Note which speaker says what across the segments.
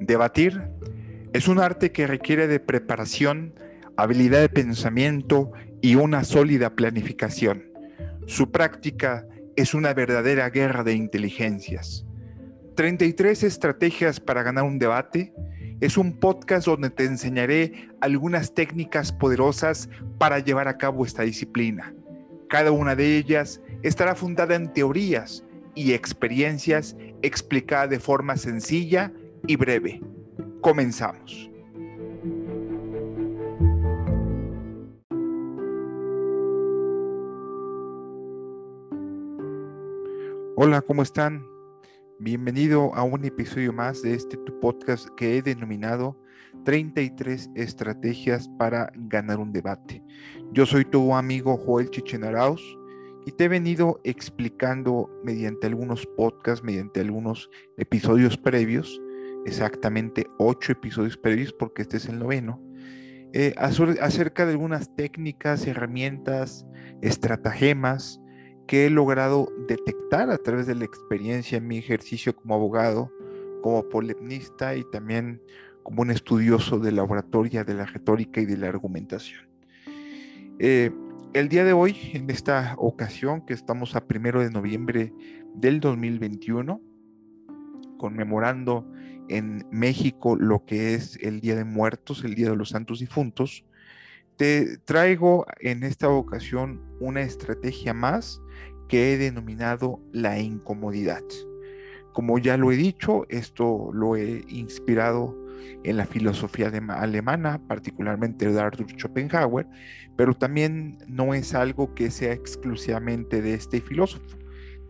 Speaker 1: Debatir es un arte que requiere de preparación, habilidad de pensamiento y una sólida planificación. Su práctica es una verdadera guerra de inteligencias. 33 estrategias para ganar un debate es un podcast donde te enseñaré algunas técnicas poderosas para llevar a cabo esta disciplina. Cada una de ellas estará fundada en teorías y experiencias explicadas de forma sencilla y breve. Comenzamos. Hola, ¿cómo están? Bienvenido a un episodio más de este tu podcast que he denominado 33 estrategias para ganar un debate. Yo soy tu amigo Joel Chichenarauz y te he venido explicando mediante algunos podcasts, mediante algunos episodios previos, exactamente ocho episodios previos porque este es el noveno, eh, acerca de algunas técnicas, herramientas, estratagemas que he logrado detectar a través de la experiencia en mi ejercicio como abogado, como polemnista y también como un estudioso de la oratoria, de la retórica y de la argumentación. Eh, el día de hoy, en esta ocasión que estamos a primero de noviembre del 2021, conmemorando en México lo que es el Día de Muertos, el Día de los Santos Difuntos, te traigo en esta ocasión una estrategia más que he denominado la incomodidad. Como ya lo he dicho, esto lo he inspirado en la filosofía alemana, particularmente de Arthur Schopenhauer, pero también no es algo que sea exclusivamente de este filósofo.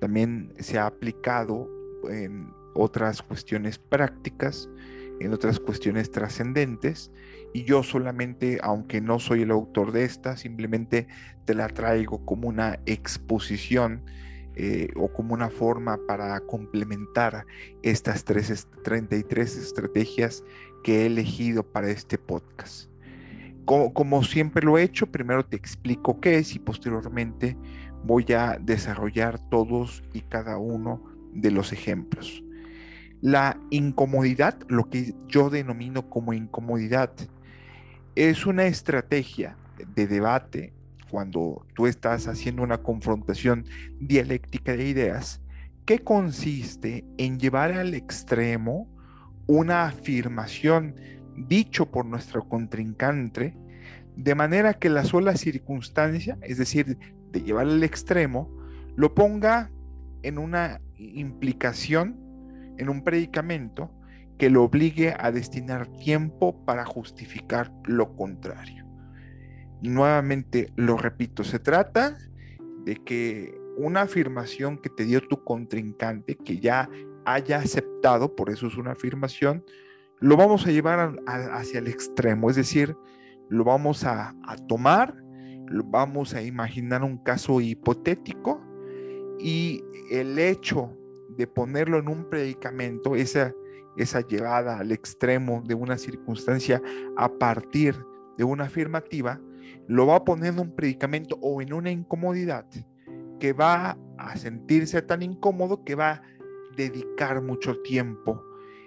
Speaker 1: También se ha aplicado en otras cuestiones prácticas, en otras cuestiones trascendentes, y yo solamente, aunque no soy el autor de esta, simplemente te la traigo como una exposición eh, o como una forma para complementar estas 33 estrategias que he elegido para este podcast. Como, como, siempre lo he hecho, primero te explico qué es y posteriormente voy a desarrollar todos y cada uno de los ejemplos. La incomodidad, lo que yo denomino como incomodidad, es una estrategia de debate cuando tú estás haciendo una confrontación dialéctica de ideas, que consiste en llevar al extremo una afirmación dicho por nuestro contrincante, de manera que la sola circunstancia, es decir, de llevar al extremo, lo ponga en una implicación, en un predicamento que lo obligue a destinar tiempo para justificar lo contrario. Nuevamente lo repito, se trata de que una afirmación que te dio tu contrincante, que ya haya aceptado, por eso es una afirmación, lo vamos a llevar hacia el extremo, es decir, lo vamos a, tomar, lo vamos a imaginar un caso hipotético y el hecho de ponerlo en un predicamento, esa, esa llevada al extremo de una circunstancia a partir de una afirmativa, lo va a poner en un predicamento o en una incomodidad que va a sentirse tan incómodo que va a dedicar mucho tiempo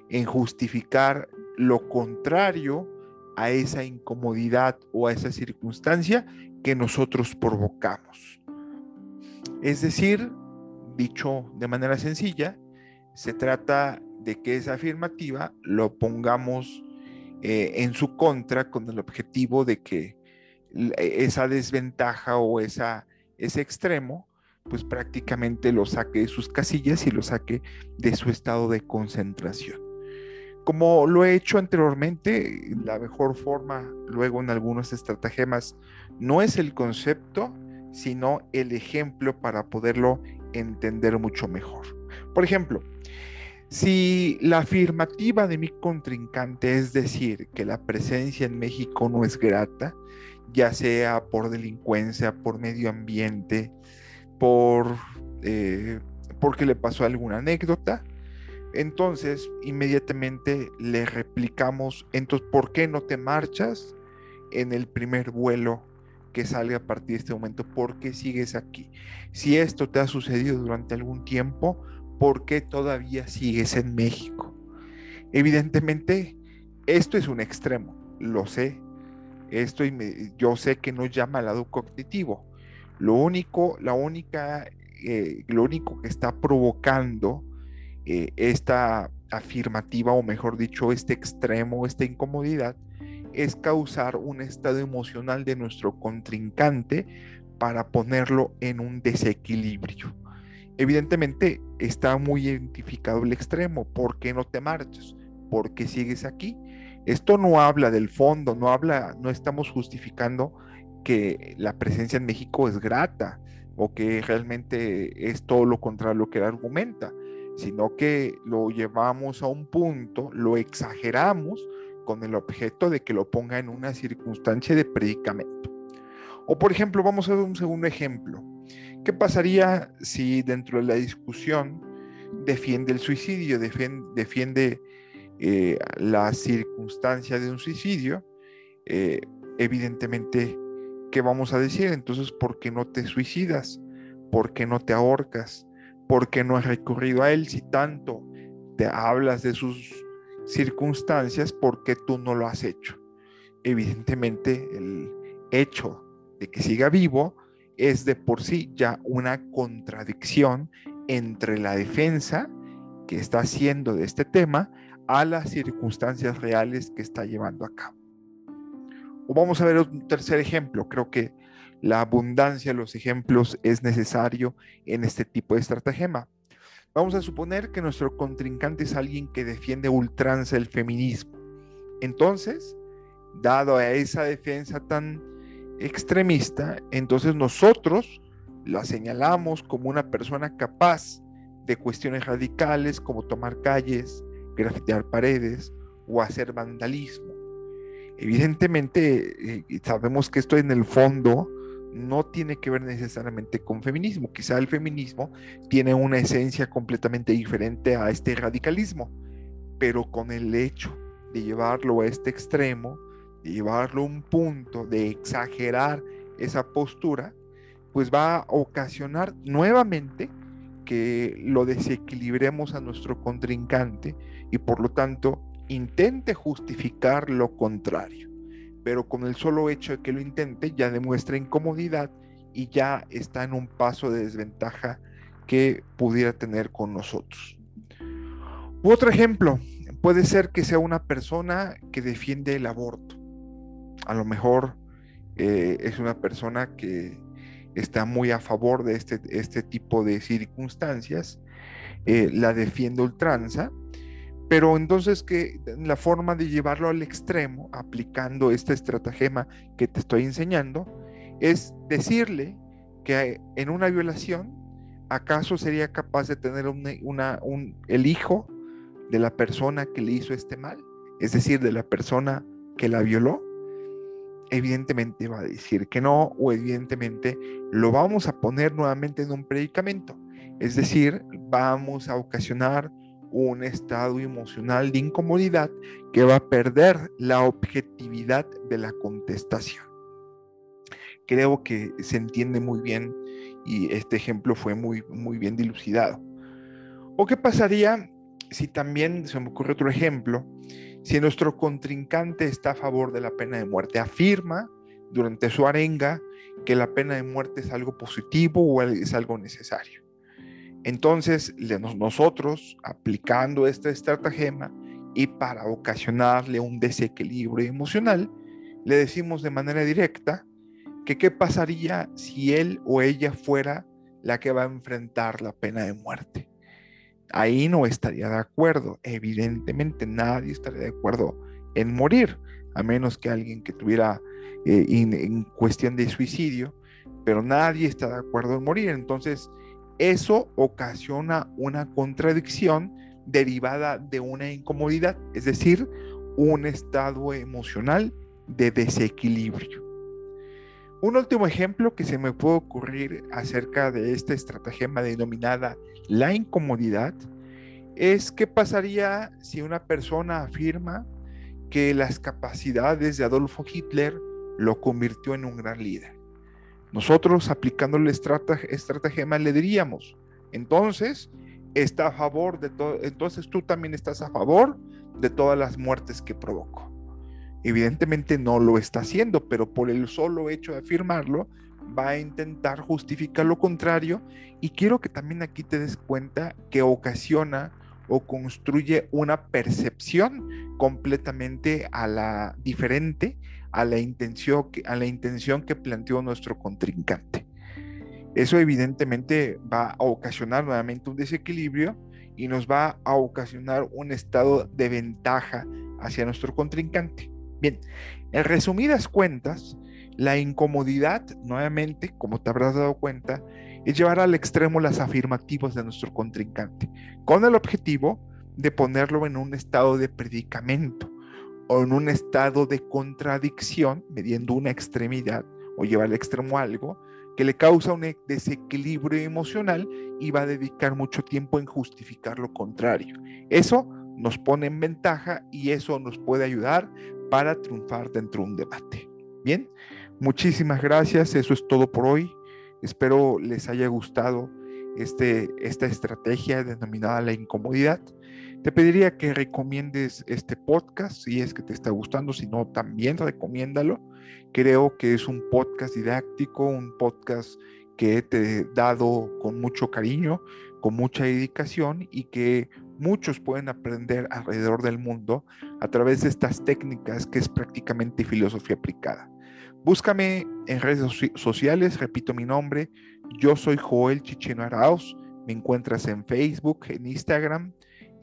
Speaker 1: en justificar lo contrario a esa incomodidad o a esa circunstancia que nosotros provocamos. Es decir, dicho de manera sencilla, se trata de que esa afirmativa lo pongamos eh, en su contra con el objetivo de que e, esa desventaja o ese extremo, pues prácticamente lo saque de sus casillas y lo saque de su estado de concentración. Como lo he hecho anteriormente, la mejor forma, luego en algunos estratagemas, no es el concepto, sino el ejemplo para poderlo entender mucho mejor. Por ejemplo, si la afirmativa de mi contrincante es decir que la presencia en México no es grata, ya sea por delincuencia, por medio ambiente, por eh, porque le pasó alguna anécdota. Entonces, inmediatamente le replicamos, entonces, ¿por qué no te marchas en el primer vuelo que salga a partir de este momento? ¿Por qué sigues aquí? Si esto te ha sucedido durante algún tiempo, ¿por qué todavía sigues en México? Evidentemente, esto es un extremo, lo sé. Esto yo sé que no llama al lado cognitivo. Lo único, la única, eh, lo único que está provocando eh, esta afirmativa, o mejor dicho, este extremo, esta incomodidad, es causar un estado emocional de nuestro contrincante para ponerlo en un desequilibrio. Evidentemente está muy identificado el extremo. ¿Por qué no te marchas? ¿Por qué sigues aquí? Esto no habla del fondo, no habla, no estamos justificando que la presencia en México es grata o que realmente es todo lo contrario a lo que él argumenta, sino que lo llevamos a un punto, lo exageramos con el objeto de que lo ponga en una circunstancia de predicamento. O por ejemplo, vamos a ver un segundo ejemplo. ¿Qué pasaría si dentro de la discusión defiende el suicidio, defiende, eh, la circunstancia de un suicidio? Eh, evidentemente, ¿qué vamos a decir? Entonces, ¿por qué no te suicidas? ¿Por qué no te ahorcas? ¿Por qué no has recurrido a él si tanto te hablas de sus circunstancias? ¿Por qué tú no lo has hecho? Evidentemente, el hecho de que siga vivo es de por sí ya una contradicción entre la defensa que está haciendo de este tema a las circunstancias reales que está llevando a cabo. O vamos a ver un tercer ejemplo. Creo que la abundancia de los ejemplos es necesario en este tipo de estratagema. Vamos a suponer que nuestro contrincante es alguien que defiende ultranza el feminismo. Entonces, dado a esa defensa tan extremista, entonces nosotros la señalamos como una persona capaz de cuestiones radicales como tomar calles, grafitear paredes o hacer vandalismo. Evidentemente, eh, sabemos que esto en el fondo no tiene que ver necesariamente con feminismo. Quizá el feminismo tiene una esencia completamente diferente a este radicalismo, pero con el hecho de llevarlo a este extremo, de llevarlo a un punto, de exagerar esa postura, pues va a ocasionar nuevamente que lo desequilibremos a nuestro contrincante y por lo tanto intente justificar lo contrario. Pero con el solo hecho de que lo intente ya demuestra incomodidad y ya está en un paso de desventaja que pudiera tener con nosotros. otro ejemplo, puede ser que sea una persona que defiende el aborto a lo mejor eh, es una persona que está muy a favor de este, este tipo de circunstancias, eh, la defiende ultranza, pero entonces que la forma de llevarlo al extremo, aplicando esta estratagema que te estoy enseñando, es decirle que en una violación, ¿acaso sería capaz de tener un, el hijo de la persona que le hizo este mal? Es decir, de la persona que la violó evidentemente va a decir que no o evidentemente lo vamos a poner nuevamente en un predicamento. Es decir, vamos a ocasionar un estado emocional de incomodidad que va a perder la objetividad de la contestación. Creo que se entiende muy bien y este ejemplo fue muy, muy bien dilucidado. ¿O qué pasaría si también se me ocurre otro ejemplo? Si nuestro contrincante está a favor de la pena de muerte, afirma durante su arenga que la pena de muerte es algo positivo o es algo necesario. Entonces, nosotros, aplicando esta estratagema y para ocasionarle un desequilibrio emocional, le decimos de manera directa que qué pasaría si él o ella fuera la que va a enfrentar la pena de muerte ahí no estaría de acuerdo. Evidentemente nadie estaría de acuerdo en morir, a menos que alguien que tuviera eh, en cuestión de suicidio, pero nadie está de acuerdo en morir. Entonces, eso ocasiona una contradicción derivada de una incomodidad, es decir, un estado emocional de desequilibrio. Un último ejemplo que se me puede ocurrir acerca de esta estratagema denominada la incomodidad es qué pasaría si una persona afirma que las capacidades de Adolfo Hitler lo convirtió en un gran líder. Nosotros aplicando el estratagema le diríamos, entonces, está a favor de todo, entonces tú también estás a favor de todas las muertes que provoco. Evidentemente no lo está haciendo, pero por el solo hecho de afirmarlo, va a intentar justificar lo contrario y quiero que también aquí te des cuenta que ocasiona o construye una percepción completamente a la diferente a la intención que, a la intención que planteó nuestro contrincante. Eso evidentemente va a ocasionar nuevamente un desequilibrio y nos va a ocasionar un estado de ventaja hacia nuestro contrincante. Bien, en resumidas cuentas, la incomodidad, nuevamente, como te habrás dado cuenta, es llevar al extremo las afirmativas de nuestro contrincante, con el objetivo de ponerlo en un estado de predicamento en un estado de contradicción, mediendo una extremidad o llevar al extremo algo que le causa un desequilibrio emocional y va a dedicar mucho tiempo en justificar lo contrario. Eso nos pone en ventaja y eso nos puede ayudar para triunfar dentro de un debate. Bien, muchísimas gracias, eso es todo por hoy. Espero les haya gustado este, esta estrategia denominada la incomodidad. Te pediría que recomiendes este podcast si es que te está gustando, si no, también recomiéndalo. Creo que es un podcast didáctico, un podcast que te he dado con mucho cariño, con mucha dedicación y que muchos pueden aprender alrededor del mundo a través de estas técnicas que es prácticamente filosofía aplicada. Búscame en redes sociales, repito mi nombre, yo soy Joel Chicheno Arauz, me encuentras en Facebook, en Instagram,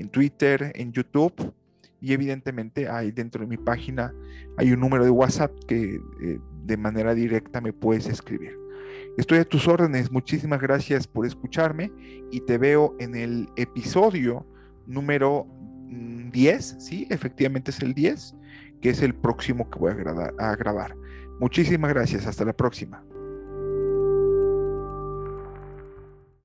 Speaker 1: en Twitter, en YouTube y evidentemente hay dentro de mi página hay un número de WhatsApp que eh, de manera directa me puedes escribir. Estoy a tus órdenes, muchísimas gracias por escucharme y te veo en el episodio número 10, mm, sí, efectivamente es el 10, que es el próximo que voy a grabar. Muchísimas gracias, hasta la próxima.